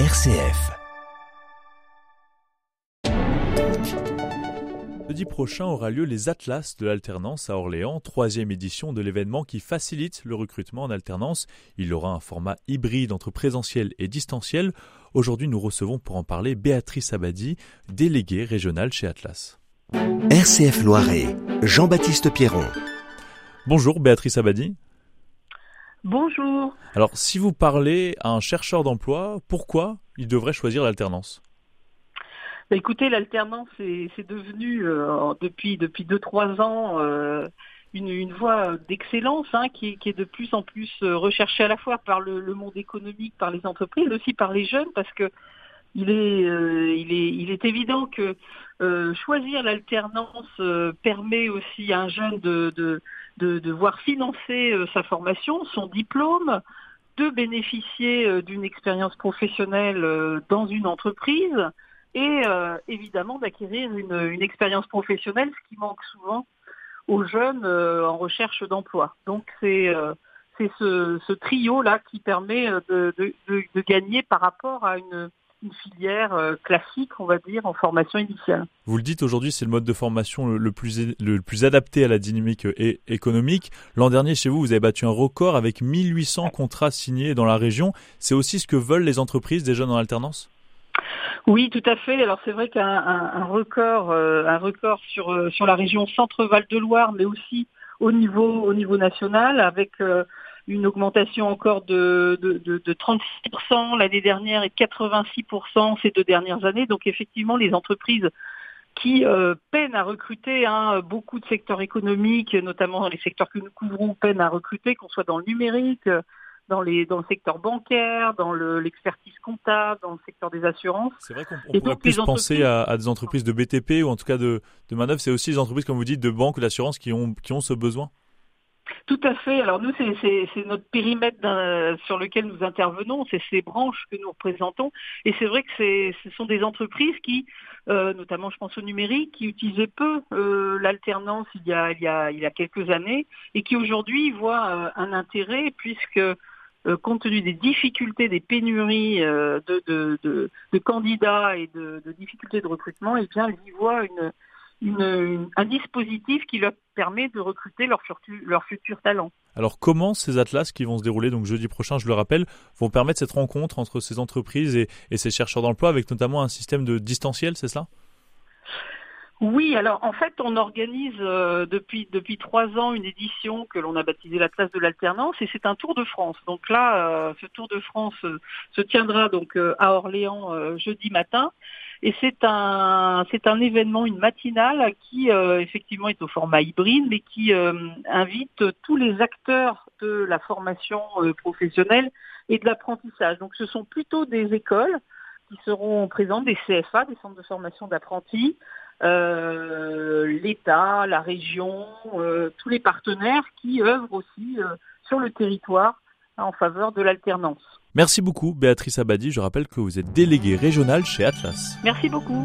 RCF. Jeudi prochain aura lieu les Atlas de l'alternance à Orléans, troisième édition de l'événement qui facilite le recrutement en alternance. Il aura un format hybride entre présentiel et distanciel. Aujourd'hui, nous recevons pour en parler Béatrice Abadi, déléguée régionale chez Atlas. RCF Loiret, Jean-Baptiste Pierron. Bonjour Béatrice Abadi. Bonjour. Alors, si vous parlez à un chercheur d'emploi, pourquoi il devrait choisir l'alternance? Bah, écoutez, l'alternance c'est devenu euh, depuis depuis deux trois ans euh, une, une voie d'excellence hein, qui, qui, est de plus en plus euh, recherchée à la fois par le, le, monde économique, par les entreprises, mais aussi par les jeunes, parce que il est euh, il est il est évident que euh, choisir l'alternance permet aussi à un jeune de, de de, de voir financer euh, sa formation, son diplôme, de bénéficier euh, d'une expérience professionnelle euh, dans une entreprise et évidemment d'acquérir une, une, expérience professionnelle, ce qui manque souvent aux jeunes en recherche d'emploi. Donc c'est c'est ce, ce trio-là qui permet de, de, de, gagner par rapport à une, une filière euh, classique, on va dire, en formation initiale. Vous le dites aujourd'hui, c'est le mode de formation le, plus, le plus adapté à la dynamique euh, économique. L'an dernier, chez vous, vous avez battu un record avec 1800 contrats signés dans la région. C'est aussi ce que veulent les entreprises des jeunes en alternance? Oui, tout à fait. Alors c'est vrai qu'un un, record, euh, un record sur sur la région Centre-Val de Loire, mais aussi au niveau au niveau national, avec une augmentation encore de, de, de, de 36% l'année dernière et 86% ces deux dernières années. Donc effectivement, les entreprises qui euh, peinent à recruter, hein, beaucoup de secteurs économiques, notamment dans les secteurs que nous couvrons, peinent à recruter, qu'on soit dans le numérique, dans, les, dans le secteur bancaire, dans l'expertise comptable, dans le secteur des assurances. C'est vrai qu'on pourrait plus penser à, à, des entreprises de BTP ou en tout cas de, de manœuvre. C'est aussi des entreprises, comme vous dites, de banque ou d'assurance qui ont, qui ont ce besoin. Tout à fait. Alors nous, c'est notre périmètre sur lequel nous intervenons, c'est ces branches que nous représentons. Et c'est vrai que ce sont des entreprises qui, euh, notamment je pense au numérique, qui utilisaient peu euh, l'alternance il, y a, il, il y a quelques années et qui aujourd'hui voient euh, un intérêt puisque compte tenu des difficultés, des pénuries de, de, de, de, candidats et de, difficultés de recrutement, eh bien, ils y voient une, une, un dispositif qui leur permet de recruter leurs leur futurs talents. Alors comment ces atlas qui vont se dérouler donc jeudi prochain, je le rappelle, vont permettre cette rencontre entre ces entreprises et, et ces chercheurs d'emploi avec notamment un système de distanciel, c'est cela? Oui, alors en fait, on organise euh, depuis depuis trois ans une édition que l'on a baptisée l'Atlas de l'alternance et c'est un Tour de France. Donc là, euh, ce Tour de France euh, se tiendra donc à Orléans jeudi matin et c'est un c'est un événement, une matinale qui effectivement est au format hybride, mais qui invite tous les acteurs de la formation professionnelle et de l'apprentissage. Donc ce sont plutôt des écoles qui seront présentes, des CFA, des centres de formation d'apprentis, euh, l'État, la région, euh, tous les partenaires qui œuvrent aussi euh, sur le territoire en faveur de l'alternance. Merci beaucoup Béatrice Abadi, je rappelle que vous êtes déléguée régionale chez Atlas. Merci beaucoup.